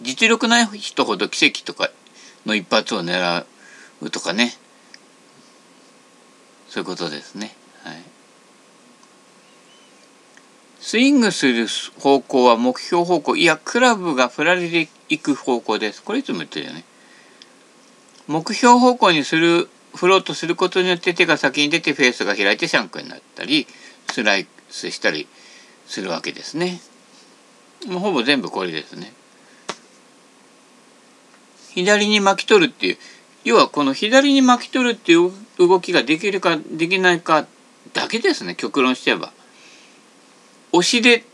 実力ない人ほど奇跡とかの一発を狙うとかねそういうことですね。はい、スイングする方向は目標方向いやクラブが振られていく方向です。これいつも言ってるよね。目標方向にする振ろうとすることによって手が先に出てフェースが開いてシャンクになったりスライスしたりするわけですね。もうほぼ全部これですね。左に巻き取るっていう要はこの左に巻き取るっていう動きができるかできないかだけですね極論しちゃえば。押しで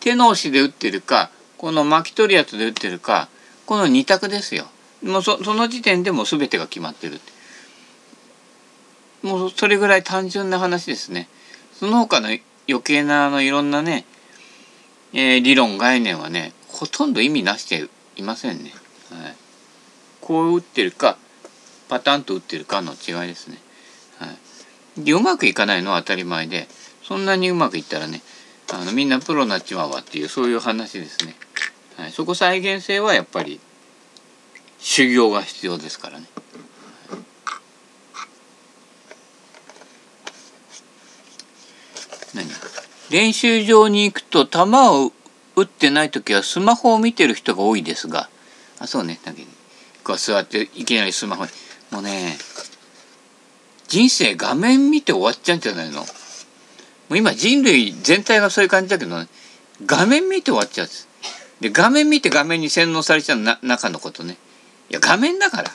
手の押しで打ってるかこの巻き取るやつで打ってるかこの2択ですよ。もうそその時点でもう全てが決まってるもうそれぐらい単純な話ですね。その他の余計なあのいろんなね、えー、理論概念はねほとんど意味なしていませんね。はい、こう打ってるかパタンと打ってるかの違いですね。はい、でうまくいかないのは当たり前でそんなにうまくいったらねあのみんなプロになっちまうわっていうそういう話ですね。はい、そこ再現性はやっぱり修行が必要ですからね。何？練習場に行くと球を打ってない時はスマホを見てる人が多いですが。あそうね。だけこう座っていきなりスマホに。もうね人生画面見て終わっちゃうんじゃないの？もう今人類全体がそういう感じだけど、ね、画面見て終わっちゃうんです。で画面見て画面に洗脳されちゃうな中のことね。いや画面だから。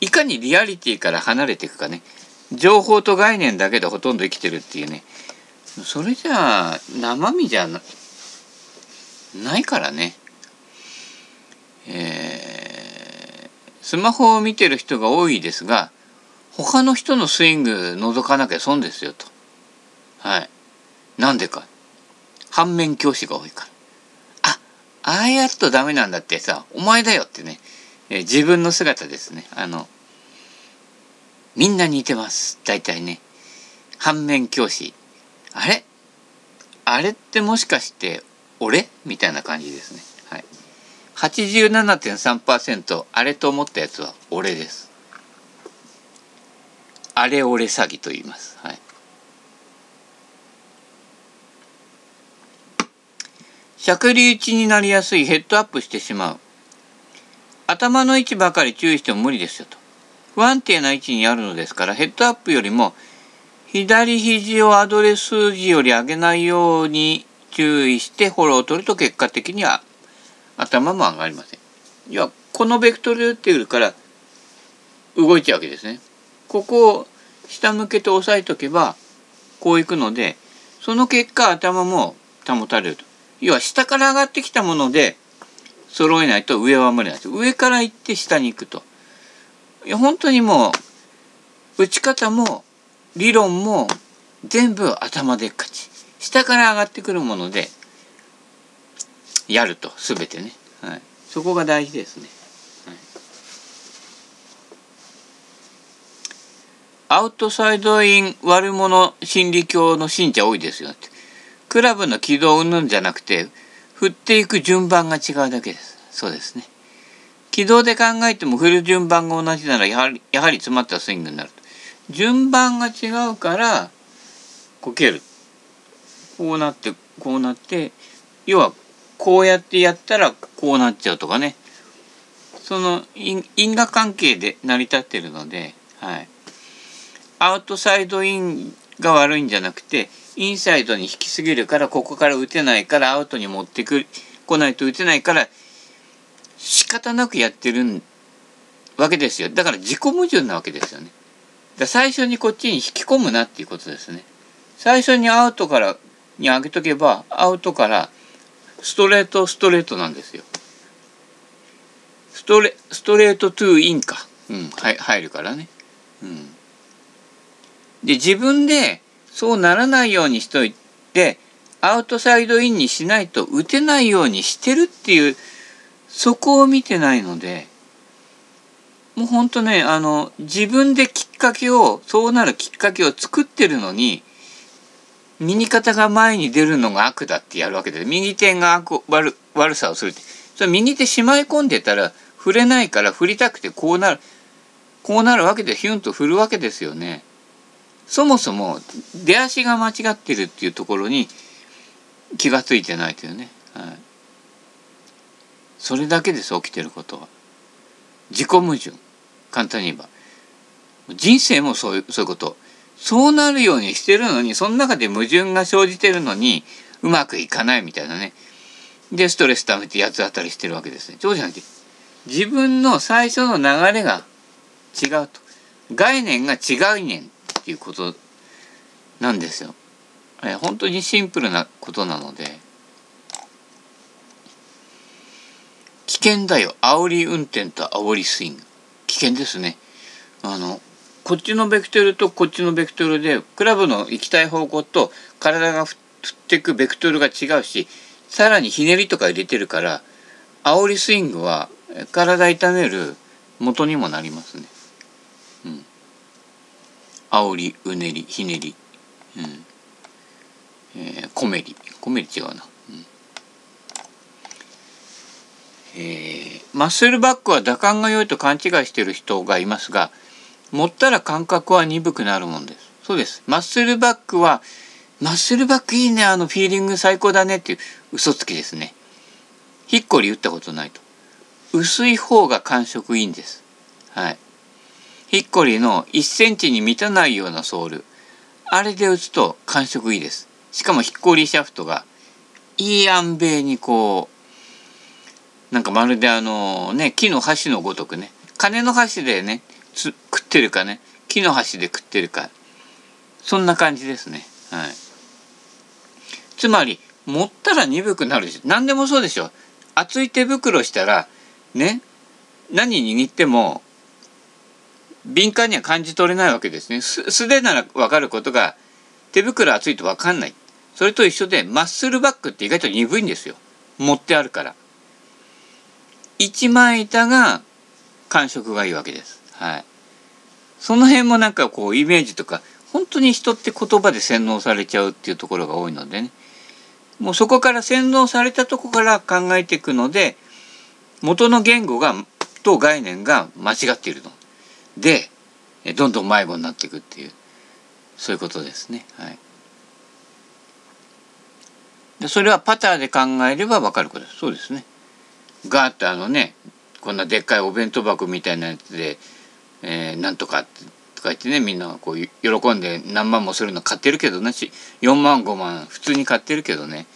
いかにリアリティから離れていくかね。情報と概念だけでほとんど生きてるっていうね。それじゃあ生身じゃないからね。えー、スマホを見てる人が多いですが他の人のスイング覗かなきゃ損ですよと。はい。なんでか。反面教師が多いから。あああやっとダメなんだってさお前だよってね、えー、自分の姿ですね。あのみんな似てます。大体ね。反面教師。あれ？あれってもしかして俺？みたいな感じですね。はい。87.3%あれと思ったやつは俺です。あれ俺詐欺と言います。はい。しゃくり打ちになりやすいヘッドアップしてしまう。頭の位置ばかり注意しても無理ですよと。不安定な位置にあるのですからヘッドアップよりも左肘をアドレス時より上げないように注意してフォローを取ると結果的には頭も上がりません。要はこのベクトル打っていうから動いちゃうわけですね。ここを下向けて押さえとけばこういくのでその結果頭も保たれると。要は下から上がってきたもので揃えないと上は無理なんです上から行って下に行くと。いや本当にもう打ち方も理論も全部頭でっかち。下から上がってくるものでやると全てね、はい、そこが大事ですね、はい、アウトサイドイン悪者心理教の信者多いですよって。クラブの軌道云々じゃなくて振っていく順番が違うだけです。そうですね。軌道で考えても振る順番が同じならやはりやはり詰まったスイングになると。順番が違うからこける。こうなってこうなって要はこうやってやったらこうなっちゃうとかね。その因果関係で成り立ってるので、はい、アウトサイドインが悪いんじゃなくてインサイドに引きすぎるからここから打てないからアウトに持ってく来ないと打てないから仕方なくやってるわけですよ。だから自己矛盾なわけですよね。最初にこっちに引き込むなっていうことですね。最初にアウトからに上げとけばアウトからストレートストレートなんですよ。ストレストレートトゥーインか、うん、はい、入るからね。うん、で自分でそうならないようにしといてアウトサイドインにしないと打てないようにしてるっていうそこを見てないのでもうほんとねあの自分できっかけをそうなるきっかけを作ってるのに右肩が前に出るのが悪だってやるわけで右手が悪悪悪さをするって。それ右手しまい込んでたら振れないから振りたくてこうなるこうなるわけでヒュンと振るわけですよね。そもそも出足が間違ってるっていうところに気が付いてないというね、はい、それだけです起きてることは。自己矛盾。簡単に言えば。人生もそういうそういうこと。そうなるようにしてるのにその中で矛盾が生じてるのにうまくいかないみたいなね。でストレス溜めて八つ当たりしてるわけですね。そうじゃなくて自分の最初の流れが違うと。概念が違いねんっていうことなんですよ。え本当にシンプルなことなので。険だよ。煽り運転と煽りスイング。危険ですね。あのこっちのベクトルとこっちのベクトルでクラブの行きたい方向と体が振ってくベクトルが違うしさらにひねりとか入れてるから煽りスイングは体痛める元にもなりますね。うん。煽りうねりひねり、うん。えー、コメリ。コメリ違うな、うんえー、マッスルバックは打感が良いと勘違いしている人がいますが持ったら感覚は鈍くなるもんです。そうです。マッスルバックはマッスルバックいいねあのフィーリング最高だねっていう嘘つきですね。ヒッコリ打ったことないと。薄い方が感触いいんです。はい。ヒッコリの1センチに満たないようなソール。あれで打つと感触いいです。しかもヒッコリシャフトがいい安米にこう、なんかまるであのね、木の箸のごとくね、金の箸でね、食ってるかね、木の箸で食ってるか、そんな感じですね。はい。つまり、持ったら鈍くなるでしょ。何でもそうでしょ。厚い手袋したら、ね、何握っても敏感には感じ取れないわけですね。素手なら分かることが手袋厚いと分かんない。それと一緒でマッスルバックって意外と鈍いんですよ。持ってあるから。一枚板が感触がいいわけです。はい。その辺もなんかこうイメージとか本当に人って言葉で洗脳されちゃうっていうところが多いのでね。もうそこから洗脳されたとこから考えていくので元の言語がと概念が間違っているの。でどんどん迷子になっていくっていうそういうことですね。はい、でそれはパターで考えれば分かることです。そうですね。ガーッとあのねこんなでっかいお弁当箱みたいなやつで、えー、なんとかとか言ってねみんなこう喜んで何万もするの買ってるけどなし4万5万普通に買ってるけどね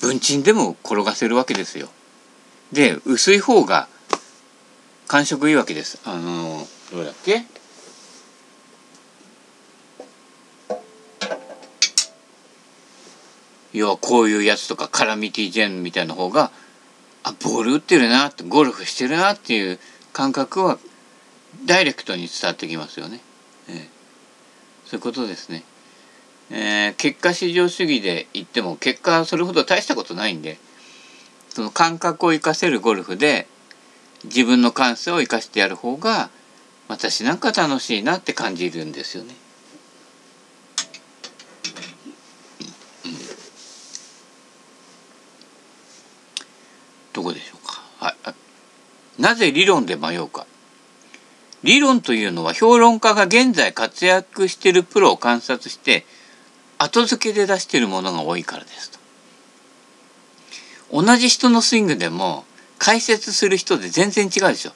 文鎮でも転がせるわけですよ。で薄い方が感触いいわけです。あのどうだっけ？要はこういうやつとかカラミティジェンみたいな方があボール打ってるなってゴルフしてるなっていう感覚はダイレクトに伝わってきますよね。えー、そういうことですね。えー、結果至上主義で言っても結果それほど大したことないんでその感覚を生かせるゴルフで自分の感性を生かしてやる方が私なんか楽しいなって感じるんですよね。どこでしょうか。はい。なぜ理論で迷うか。理論というのは評論家が現在活躍しているプロを観察して後付けで出しているものが多いからですと。同じ人のスイングでも解説する人で全然違うでしょ。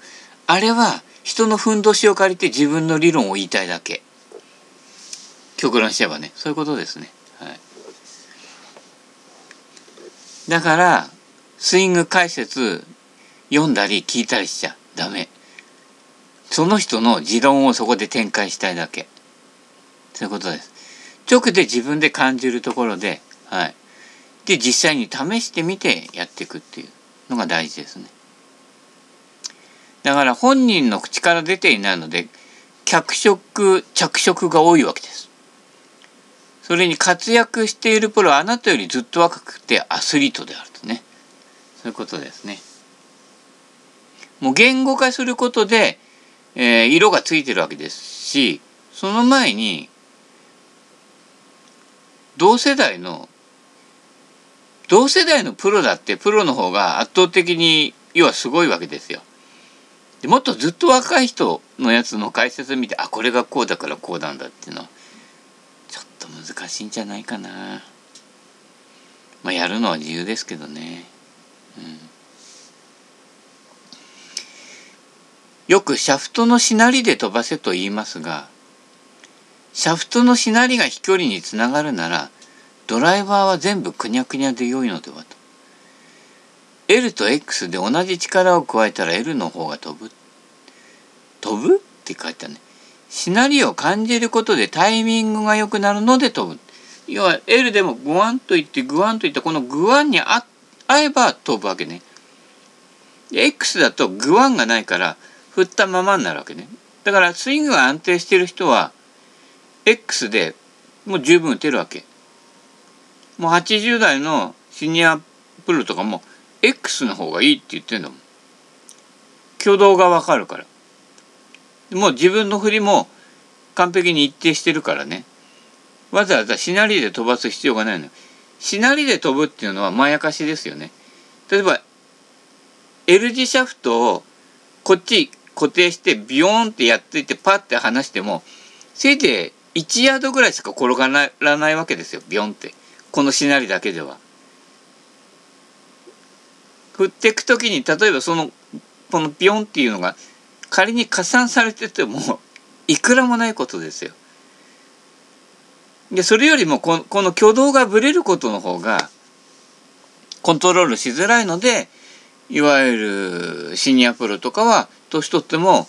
あれは人のふんどしを借りて自分の理論を言いたいだけ。極論しちゃえばね、そういうことですね。はい。だから、スイング解説読んだり聞いたりしちゃダメ。その人の持論をそこで展開したいだけ。そういうことです。直で自分で感じるところで、はい。で、実際に試してみてやっていくっていう。のが大事ですね。だから本人の口から出ていないので脚色着色が多いわけです。それに活躍しているプロはあなたよりずっと若くてアスリートであるとねそういうことですね。もう言語化することで、えー、色がついてるわけですしその前に同世代の同世代のプロだってプロの方が圧倒的に要はすごいわけですよ。でもっとずっと若い人のやつの解説を見てあこれがこうだからこうなんだっていうのはちょっと難しいんじゃないかな。まあやるのは自由ですけどね。うん、よくシャフトのしなりで飛ばせと言いますがシャフトのしなりが飛距離につながるならドライバーは全部くにゃくにゃで良いのではと。L と X で同じ力を加えたら L の方が飛ぶ。飛ぶって書いてあるね。しなりを感じることでタイミングが良くなるので飛ぶ。要は L でもグワンといってグワンといってこのグワンに合えば飛ぶわけね。X だとグワンがないから振ったままになるわけね。だからスイングが安定してる人は X でもう十分打てるわけ。もう80代のシニアプロとかも X の方がいいって言ってんだもん。挙動がわかるから。もう自分の振りも完璧に一定してるからね。わざわざしなりで飛ばす必要がないの。しなりで飛ぶっていうのはまやかしですよね。例えば L 字シャフトをこっち固定してビヨーンってやっていてパッて離してもせいぜい1ヤードぐらいしか転がらないわけですよビヨンって。このしなりだけでは。振っていく時に例えばそのこのピョンっていうのが仮に加算されててもいくらもないことですよ。でそれよりもここの挙動がぶれることの方がコントロールしづらいのでいわゆるシニアプロとかは年取っても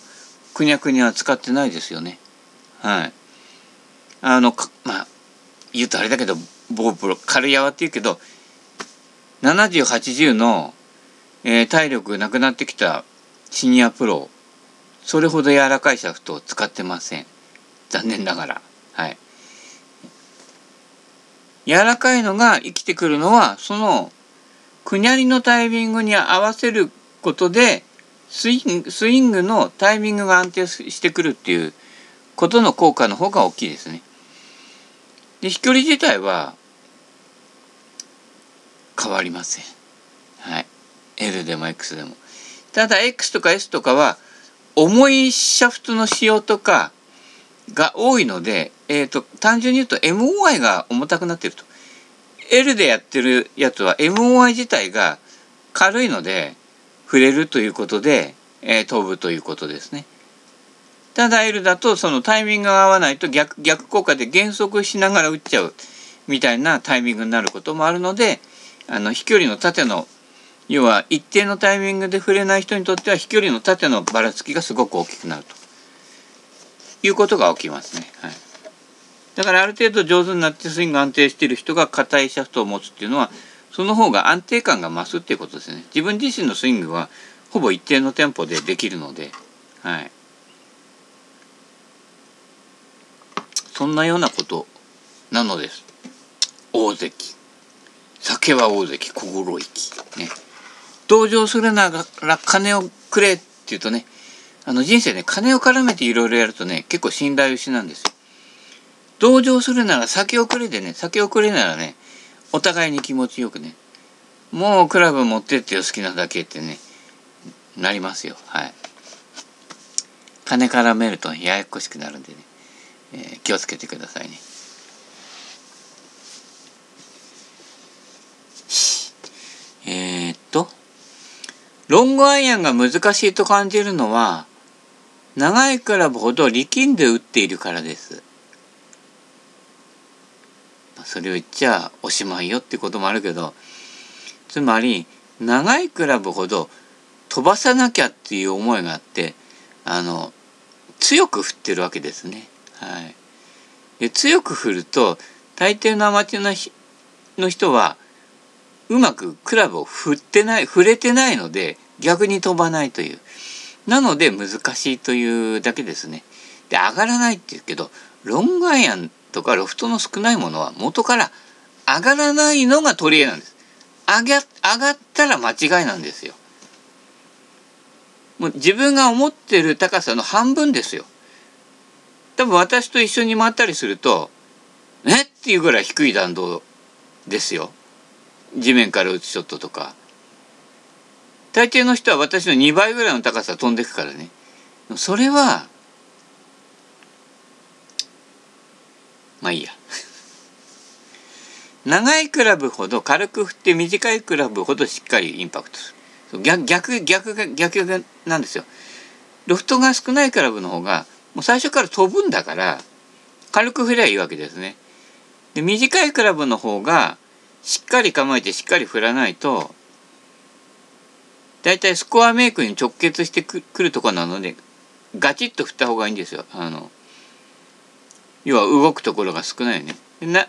くにゃくにゃ使ってないですよね。はい。あのまあ言うとあれだけどボープロ軽い泡って言うけど7080の、えー、体力なくなってきたシニアプロそれほど柔らかいシャフトを使ってません残念ながらはい柔らかいのが生きてくるのはそのくにゃりのタイミングに合わせることでスイングスイングのタイミングが安定してくるっていうことの効果の方が大きいですね。で飛距離自体は変わりません。はい。L でも X でも。ただ X とか S とかは重いシャフトの仕様とかが多いので、えっ、ー、と、単純に言うと MOI が重たくなってると。L でやってるやつは MOI 自体が軽いので触れるということで、えー、飛ぶということですね。ただ L だとそのタイミングが合わないと逆逆効果で減速しながら打っちゃうみたいなタイミングになることもあるのであの飛距離の縦の要は一定のタイミングで触れない人にとっては飛距離の縦のばらつきがすごく大きくなるということが起きますね。はい、だからある程度上手になってスイング安定している人が硬いシャフトを持つっていうのはその方が安定感が増すっていうことですね。自分自身のスイングはほぼ一定のテンポでできるので、はい、そんなようなことなのです。大関。酒は大関、心意気。ね。同情するなら金をくれって言うとね、あの人生ね、金を絡めていろいろやるとね、結構信頼を失うんですよ。同情するなら酒をくれでね、酒をくれならね、お互いに気持ちよくね、もうクラブ持ってってよ好きなだけってね、なりますよ。はい。金絡めるとややこしくなるんでね。えー、気をつけてくださいね。えー、っとロングアイアンが難しいと感じるのは長いクラブほど力んで打っているからです。それを言っちゃおしまいよってこともあるけどつまり長いクラブほど飛ばさなきゃっていう思いがあってあの強く振ってるわけですね。はい、で強く振ると大抵のアマチュアの人はうまくクラブを振ってない触れてないので逆に飛ばないというなので難しいというだけですね。で上がらないっていうけどロングアイアンとかロフトの少ないものは元から上がらないのが取り柄なんです。上が上がったら間違いなんですよ。もう自分が思ってる高さの半分ですよ。多分私と一緒に回ったりするとえ？っていうぐらい低い弾道ですよ地面から打つショットとか大抵の人は私の2倍ぐらいの高さ飛んでくからねそれはまあいいや。長いクラブほど軽く振って短いクラブほどしっかりインパクトする。逆逆逆逆なんですよ。ロフトが少ないクラブの方がもう最初から飛ぶんだから軽く振りゃいいわけですね。で短いクラブの方がしっかり構えてしっかり振らないとだいたいスコアメイクに直結してくるとこなのでガチッと振った方がいいんですよ。あの要は動くところが少ないよね。な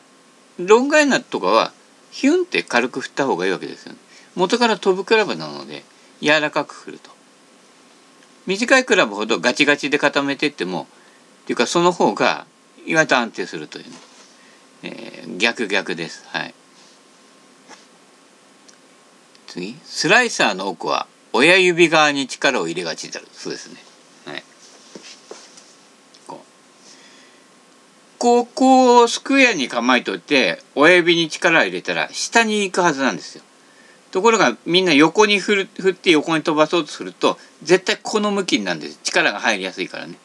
ロングアイナとかはヒュンって軽く振った方がいいわけですよ、ね、元から飛ぶクラブなので柔らかく振ると。短いクラブほどガチガチで固めていってもっていうかその方が意外と安定するというね、えー、逆逆です。はい。次。スライサーの奥は親指側に力を入れがちであるそうですね。ここをスクエアに構えといて親指に力を入れたら下に行くはずなんですよ。ところがみんな横に振る振って横に飛ばそうとすると絶対この向きになるんです力が入りやすいからね。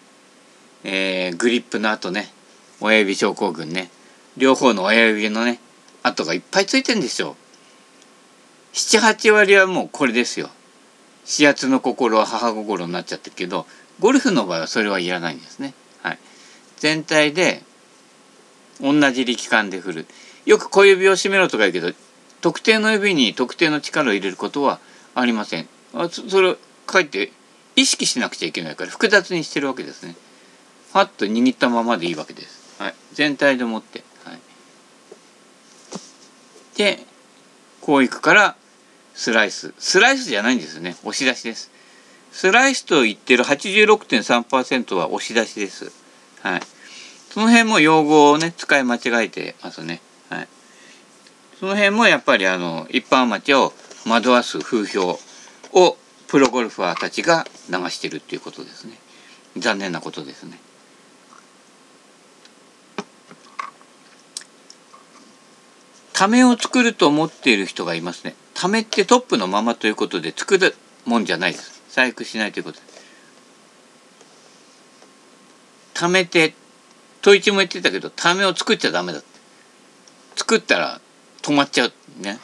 えー、グリップの後ね親指症候群ね両方の親指のね跡がいっぱいついてんですよ。78割はもうこれですよ。視圧の心は母心になっちゃってるけどゴルフの場合はそれはいらないんですね。はい、全体で同じ力感で振る。よく小指を締めろとか言うけど特定の指に特定の力を入れることはありません。あそれをかえって意識しなくちゃいけないから複雑にしてるわけですね。ファッと握ったままでいいわけです、はい、全体でもって、はい、でこういくからスライス。スライスじゃないんですよね。押し出しです。スライスと言ってる86.3%は押し出しです。はい。その辺も用語をね使い間違えてますね。はい、その辺もやっぱりあの一般アマチュアを惑わす風評をプロゴルファーたちが流してるっていうことですね。残念なことですね。ためを作ると思っている人がいますね。ためってトップのままということで作るもんじゃないです。細工しないということで。ためて統一も言ってたけどためを作っちゃダメだって。作ったら止まっちゃうね。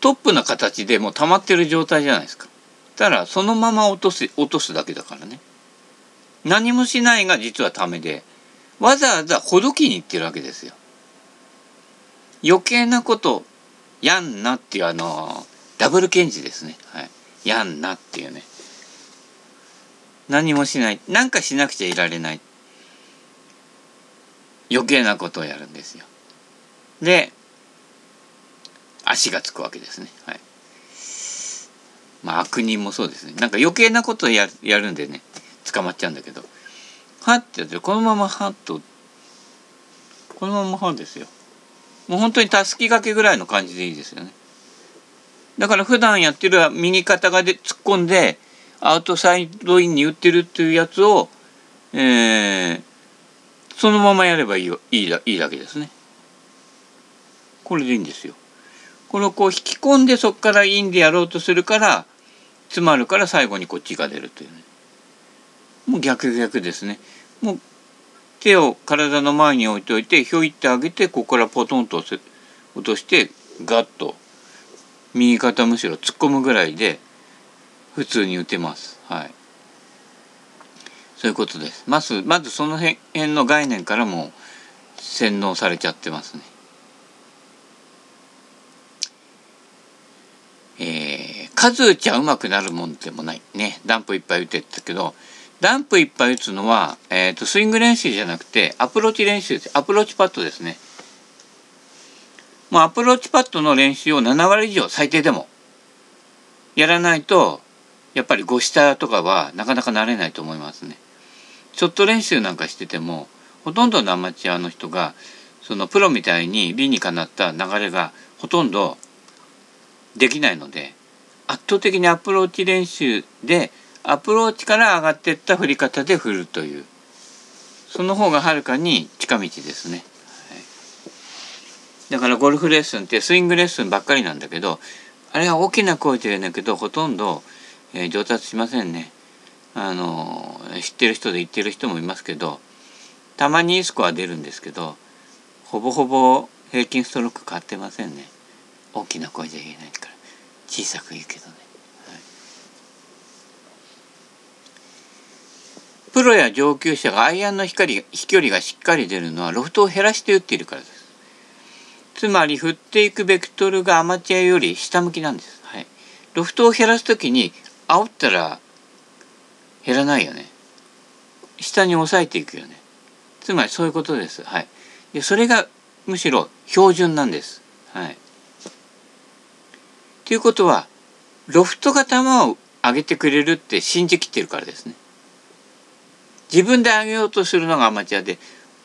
トップの形でもう溜まってる状態じゃないですか。たらそのまま落とす落とすだけだからね。何もしないが実はためでわざわざほどきにいってるわけですよ。余計なことやんなっていうあのダブル検事ですね。はい。やんなっていうね。何もしない。何かしなくちゃいられない。余計なことをやるんですよ。で足がつくわけですね。はい。まあ悪人もそうですね。なんか余計なことをややるんでね捕まっちゃうんだけど。はってやってこのままはっとこのままはですよ。もう本当にたすき掛けぐらいの感じでいいですよね。だから普段やってる右肩がで突っ込んでアウトサイドインに打ってるっていうやつを、えー、そのままやればいいいいだいいだけですね。これでいいんですよ。これをこう引き込んでそこからインでやろうとするから詰まるから最後にこっちが出るというね。もう逆逆ですね。もう手を体の前に置いておいてひょいってあげてここからポトンと落としてガッと右肩むしろ突っ込むぐらいで普通に打てます。はい。そういうことです。まず、まずその辺の概念からも洗脳されちゃってますね。えー、数打ちゃうまくなるもんでもない。ね。ダンプいっぱい打てったけど、ダンプいっぱい打つのは、えっ、ー、と、スイング練習じゃなくて、アプローチ練習です。アプローチパットですね。もうアプローチパットの練習を7割以上最低でもやらないとやっぱり5下とかはなかなかなれないと思いますね。ちょっと練習なんかしててもほとんどのアマチュアの人がそのプロみたいに理にかなった流れがほとんどできないので圧倒的にアプローチ練習でアプローチから上がってった振り方で振るというその方がはるかに近道ですね、だからゴルフレッスンってスイングレッスンばっかりなんだけどあれは大きな声で言うんだけどほとんど、えー、上達しませんね。あの知ってる人で言ってる人もいますけどたまにいいスコア出るんですけどほぼほぼ平均ストローク変ってませんね。大きな声じゃ言えないから。小さく言うけどね。はい。プロや上級者がアイアンの光飛距離がしっかり出るのはロフトを減らして打っているからです。つまり振っていくベクトルがアマチュアより下向きなんです。はい、ロフトを減らす時に煽ったら減らないよね。下に押さえていくよね。つまりそういうことです。はい。でそれがむしろ標準なんです。はい。ということはロフトが球を上げてくれるって信じきってるからですね。自分で上げようとするのがアマチュアで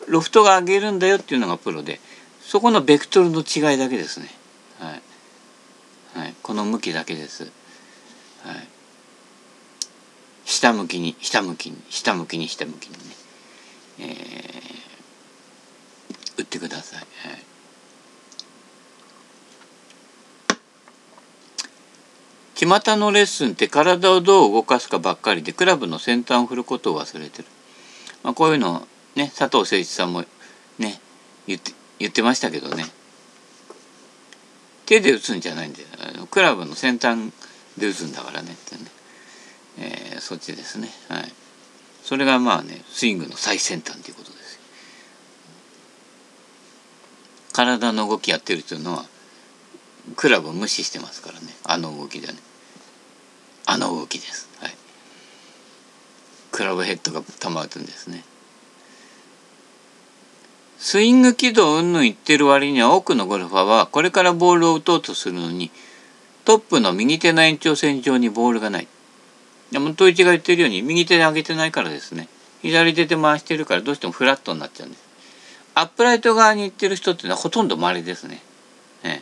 ロフトが上げるんだよっていうのがプロでそこのベクトルの違いだけですね。はい。はい、この向きだけです。はい。下向きに下向きに下向きに下向きにね、えー、打ってください。はい。巷のレッスンって体をどう動かすかばっかりでクラブの先端を振ることを忘れてる。まあ、こういうのね佐藤誠一さんもね言って言ってましたけどね。手で打つんじゃないんだよ。クラブの先端で打つんだからねってね、えー、そっちですね。はい。それがまあねスイングの最先端ということです。体の動きやってるというのはクラブを無視してますからね。あの動きでね。あの動きです。はい。クラブヘッドが球打つんですね。スイング軌道うんぬん言ってる割には多くのゴルファーはこれからボールを打とうとするのにトップの右手の延長線上にボールがない。でも統一が言ってるように右手で上げてないからですね左手で回してるからどうしてもフラットになっちゃうんです。アップライト側に行ってる人っていうのはほとんど稀ですね。ええ、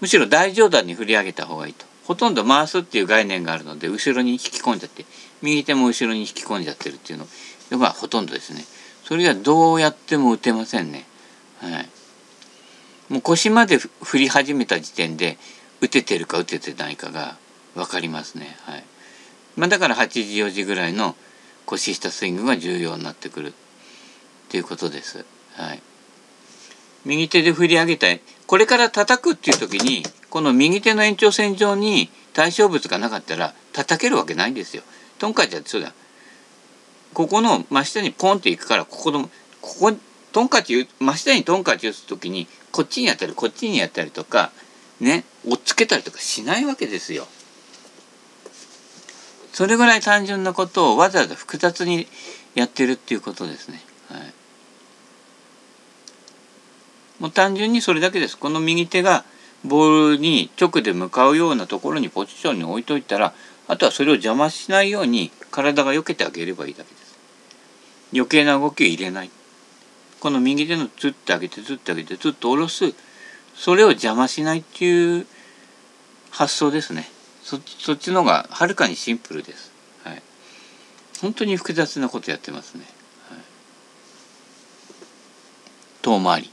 むしろ大上段に振り上げた方がいいと。ほとんど回すっていう概念があるので後ろに引き込んじゃって右手も後ろに引き込んじゃってるっていうのがほとんどですね。それはどうやっても打てませんね。はい。もう腰まで振り始めた時点で打ててるか打ててないかが分かりますね。はい。まあ、だから8時4時ぐらいの腰下スイングが重要になってくるっていうことです。はい。右手で振り上げたい。これから叩くっていう時にこの右手の延長線上に対象物がなかったら叩けるわけないんですよ。トンカチはそうだ。ここの真下にポンっていくからここのここトンカチ真下にトンカチ打つ時にこっちにやったりこっちにやったりとかね押っつけたりとかしないわけですよ。それぐらい単純なことをわざわざ複雑にやってるっていうことですね。はい、もう単純にそれだけです。この右手がボールに直で向かうようなところにポジションに置いといたらあとはそれを邪魔しないように体が避けてあげればいいだけです。余計な動きを入れないこの右手のつってあげてつってあげてつっと下ろすそれを邪魔しないっていう発想ですねそそっちの方がはるかにシンプルです、はい、本当に複雑なことやってますね、はい、遠回り。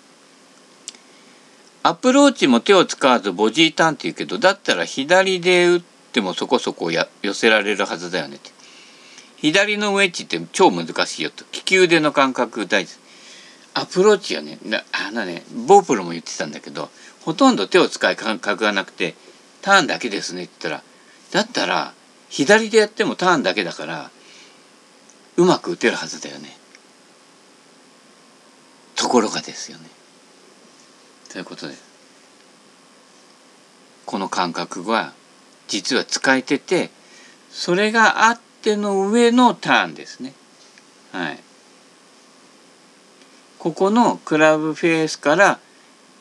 アプローチも手を使わずボジーターンって言うけどだったら左で打ってもそこそこや寄せられるはずだよねって。左のウェッジって超難しいよと。利き腕の感覚大事。アプローチはねあのねボープロも言ってたんだけどほとんど手を使い感覚がなくてターンだけですねって言ったらだったら左でやってもターンだけだからうまく打てるはずだよねところがですよねということでこの感覚は実は使えててそれがあっ手の上のターンですね。はい。ここのクラブフェースから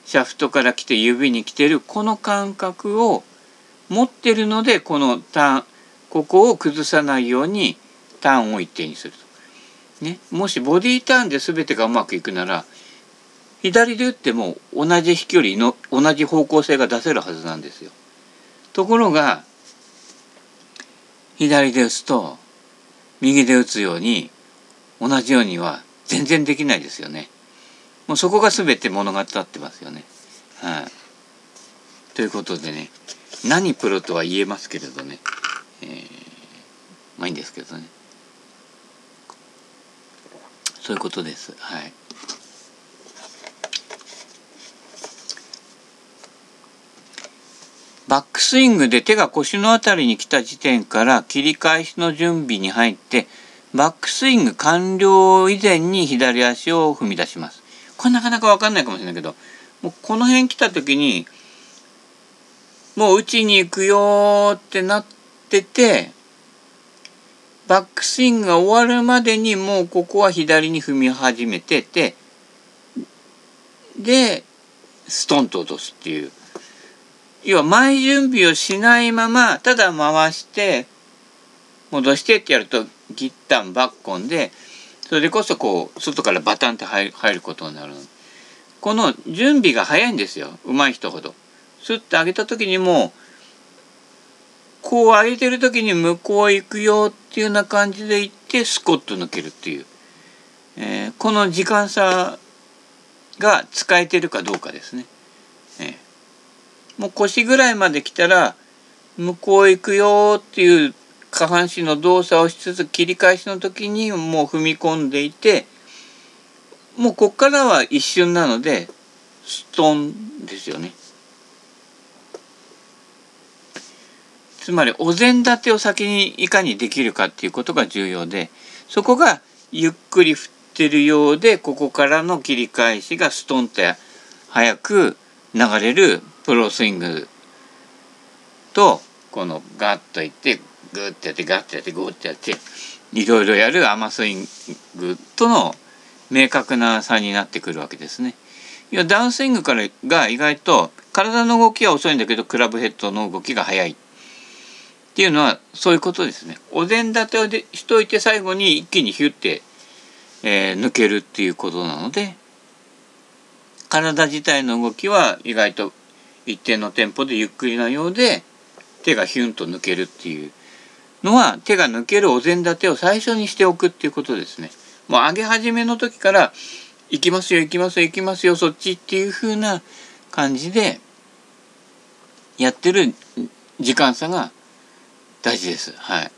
シャフトから来て指に来てるこの感覚を持ってるのでこのターンここを崩さないようにターンを一定にすると。ね、もしボディターンで全てがうまくいくなら左で打っても同じ飛距離の同じ方向性が出せるはずなんですよ。ところが左で打つと右で打つように同じようには全然できないですよね。もうそこが全て物語ってますよね。はい、ということでね何プロとは言えますけれどね、えー、まあいいんですけどねそういうことです。はい。バックスイングで手が腰の辺りに来た時点から切り返しの準備に入ってバックスイング完了以前に左足を踏み出します。これなかなか分かんないかもしれないけどもうこの辺来た時にもう打ちに行くよってなっててバックスイングが終わるまでにもうここは左に踏み始めててでストンと落とすっていう。要は前準備をしないままただ回して戻してってやるとギッタンバッコンでそれこそこう外からバタンって入ることになるこの準備が早いんですよ上手い人ほど。スッて上げた時にもこう上げてる時に向こう行くよっていうような感じで行ってスコッと抜けるっていう、えー、この時間差が使えてるかどうかですね。えーもう腰ぐらいまで来たら向こう行くよっていう下半身の動作をしつつ切り返しの時にもう踏み込んでいてもうこっからは一瞬なのでストンですよね。つまりお膳立てを先にいかにできるかっていうことが重要でそこがゆっくり振ってるようでここからの切り返しがストンと早く流れるプロスイングとこのガッといってグッてやってガッてやってグッてやっていろいろやるアマスイングとの明確な差になってくるわけですね。いやダウンスイングからが意外と体の動きは遅いんだけどクラブヘッドの動きが速いっていうのはそういうことですね。お膳立てをでしといて最後に一気にヒュッて、えー、抜けるっていうことなので体自体の動きは意外と一定のテンポでゆっくりなようで手がヒュンと抜けるっていうのは手が抜けるお膳立てを最初にしておくっていうことですね。もう上げ始めの時から行きますよ行きますよ行きますよそっちっていう風な感じでやってる時間差が大事です。はい。